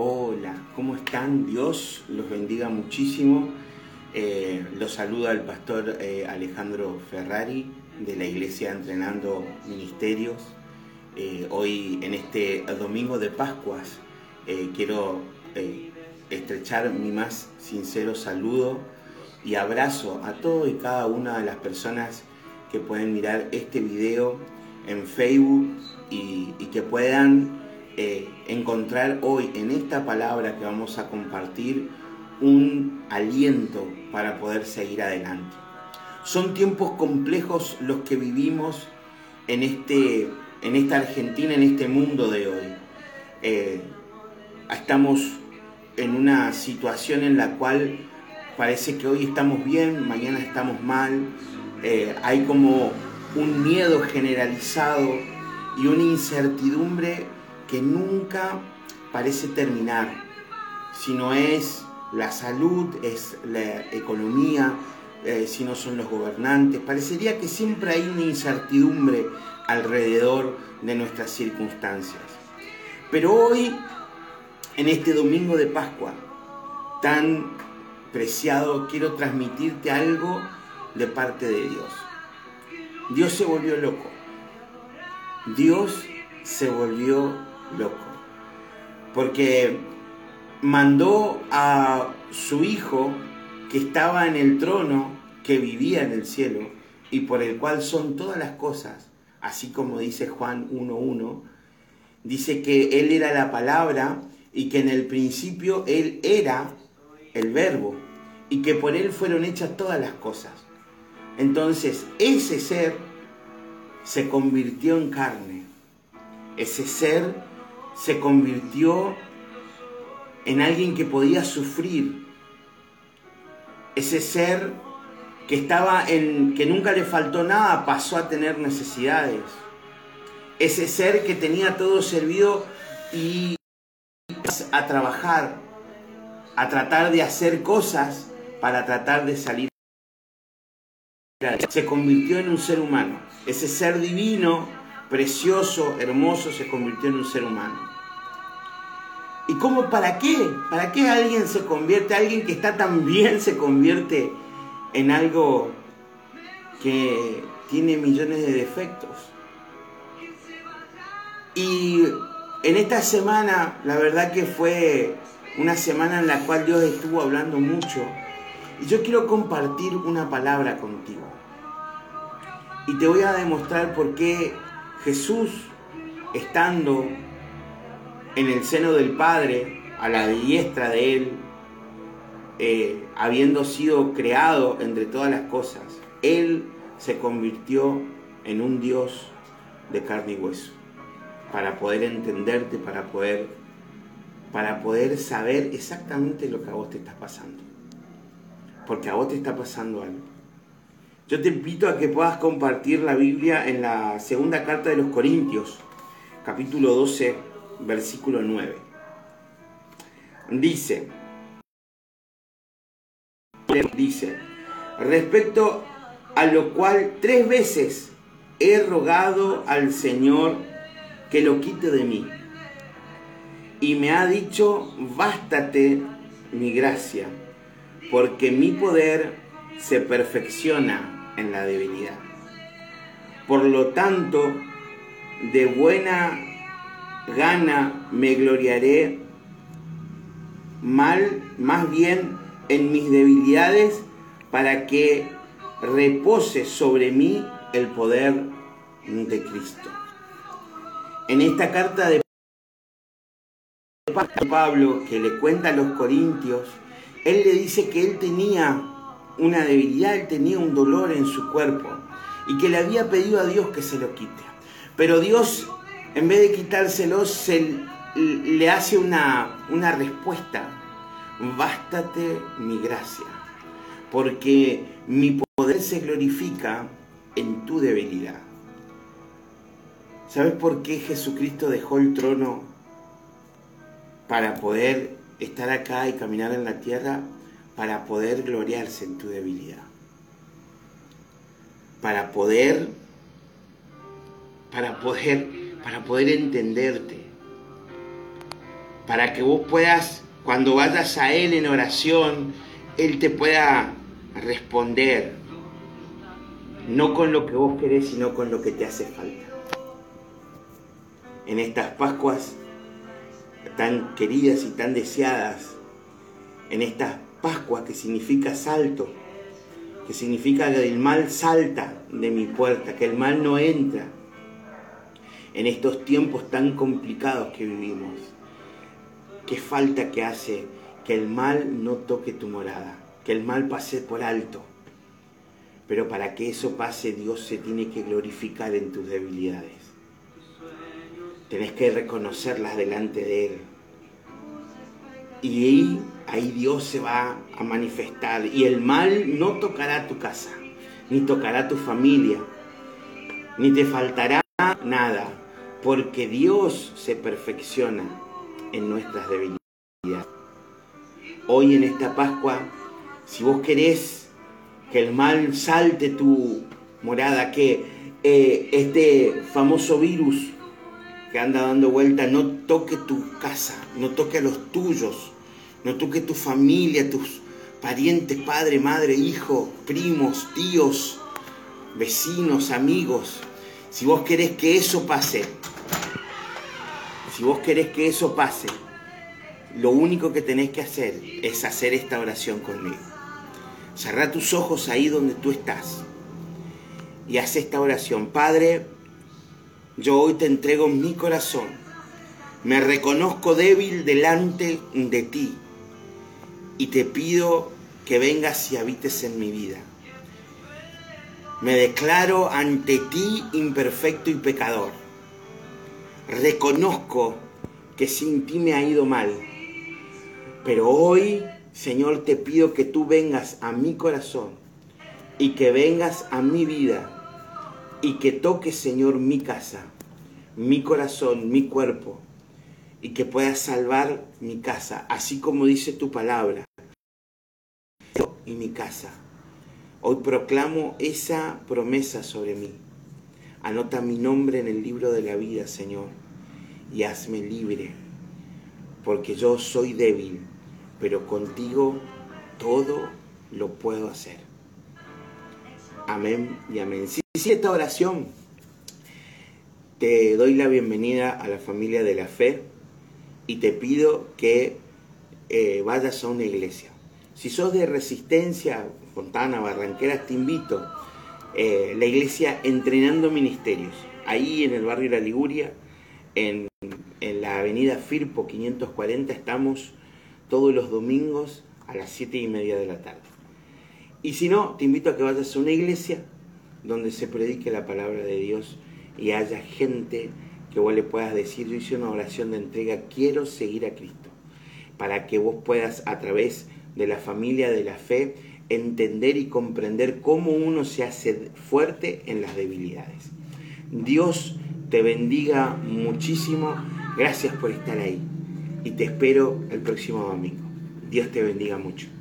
Hola, ¿cómo están? Dios los bendiga muchísimo. Eh, los saluda el pastor eh, Alejandro Ferrari de la Iglesia Entrenando Ministerios. Eh, hoy en este domingo de Pascuas quiero estrechar mi más sincero saludo y abrazo a todo y cada una de las personas que pueden mirar este video en Facebook y, que puedan eh, encontrar hoy en esta palabra que vamos a compartir un aliento para poder seguir adelante. Son tiempos complejos los que vivimos en, este, en esta Argentina, en este mundo de hoy. Eh, estamos en una situación en la cual parece que hoy estamos bien, mañana estamos mal, eh, hay como un miedo generalizado y una incertidumbre que nunca parece terminar, si no es la salud, es la economía, eh, si no son los gobernantes. Parecería que siempre hay una incertidumbre alrededor de nuestras circunstancias. Pero hoy, en este domingo de Pascua, tan preciado, quiero transmitirte algo de parte de Dios. Dios se volvió loco. Dios se volvió loco. Porque mandó a su hijo que estaba en el trono, que vivía en el cielo y por el cual son todas las cosas, así como dice Juan 1.1, dice que Él era la palabra y que en el principio Él era el verbo y que por Él fueron hechas todas las cosas. Entonces, ese ser se convirtió en carne. Ese ser se convirtió en alguien que podía sufrir. Ese ser que estaba en que nunca le faltó nada pasó a tener necesidades. Ese ser que tenía todo servido y a trabajar, a tratar de hacer cosas para tratar de salir se convirtió en un ser humano. Ese ser divino, precioso, hermoso, se convirtió en un ser humano. ¿Y cómo, para qué? ¿Para qué alguien se convierte, alguien que está tan bien se convierte en algo que tiene millones de defectos? Y en esta semana, la verdad que fue una semana en la cual Dios estuvo hablando mucho. Y yo quiero compartir una palabra contigo. Y te voy a demostrar por qué Jesús, estando en el seno del Padre, a la diestra de Él, eh, habiendo sido creado entre todas las cosas, Él se convirtió en un Dios de carne y hueso, para poder entenderte, para poder, para poder saber exactamente lo que a vos te está pasando. Porque a vos te está pasando algo. Yo te invito a que puedas compartir la Biblia en la segunda carta de los Corintios, capítulo 12, versículo 9. Dice, dice, respecto a lo cual tres veces he rogado al Señor que lo quite de mí. Y me ha dicho, bástate mi gracia, porque mi poder se perfecciona en la debilidad. Por lo tanto, de buena gana me gloriaré mal, más bien en mis debilidades, para que repose sobre mí el poder de Cristo. En esta carta de Pablo que le cuenta a los corintios, él le dice que él tenía una debilidad, él tenía un dolor en su cuerpo y que le había pedido a Dios que se lo quite. Pero Dios, en vez de quitárselo, se, le hace una, una respuesta. Bástate mi gracia, porque mi poder se glorifica en tu debilidad. ¿Sabes por qué Jesucristo dejó el trono para poder estar acá y caminar en la tierra? Para poder gloriarse en tu debilidad. Para poder, para poder, para poder entenderte. para que vos puedas, cuando vayas a Él en oración, Él te pueda responder, no con lo que vos querés, sino con lo que te hace falta. En estas Pascuas tan queridas y tan deseadas, en estas Pascuas que significa salto, que significa que el mal salta de mi puerta, que el mal no entra en estos tiempos tan complicados que vivimos. ¿Qué falta que hace que el mal no toque tu morada? Que el mal pase por alto. Pero para que eso pase, Dios se tiene que glorificar en tus debilidades. Tenés que reconocerlas delante de Él. Y ahí, Dios se va a manifestar. Y el mal no tocará tu casa, ni tocará tu familia, ni te faltará nada, porque Dios se perfecciona en nuestras debilidades. Hoy en esta Pascua, si vos querés que el mal salte tu morada, que eh, este famoso virus que anda dando vuelta no toque tu casa, no toque a los tuyos, no toque tu familia, tus parientes, padre, madre, hijo, primos, tíos, vecinos, amigos. Si vos querés que eso pase, si vos querés que eso pase, lo único que tenés que hacer es hacer esta oración conmigo. Cerrá tus ojos ahí donde tú estás y haz esta oración. Padre, yo hoy te entrego mi corazón. Me reconozco débil delante de ti y te pido que vengas y habites en mi vida. Me declaro ante ti imperfecto y pecador reconozco que sin ti me ha ido mal. Pero hoy, Señor, te pido que tú vengas a mi corazón y que vengas a mi vida y que toques, Señor, mi casa, mi corazón, mi cuerpo y que puedas salvar mi casa, así como dice tu palabra. Y mi casa. Hoy proclamo esa promesa sobre mí. Anota mi nombre en el libro de la vida, Señor, y hazme libre, porque yo soy débil, pero contigo todo lo puedo hacer. Amén y amén. Sí, esta oración, te doy la bienvenida a la familia de la fe y te pido que eh, vayas a una iglesia. Si sos de resistencia, Fontana, Barranqueras, te invito eh, la iglesia Entrenando Ministerios, ahí en el barrio La Liguria, en, en la avenida Firpo 540, estamos todos los domingos a las 7 y media de la tarde. Y si no, te invito a que vayas a una iglesia donde se predique la palabra de Dios y haya gente que vos le puedas decir, yo hice una oración de entrega, quiero seguir a Cristo, para que vos puedas a través de la familia de la fe entender y comprender cómo uno se hace fuerte en las debilidades. Dios te bendiga muchísimo. Gracias por estar ahí. Y te espero el próximo domingo. Dios te bendiga mucho.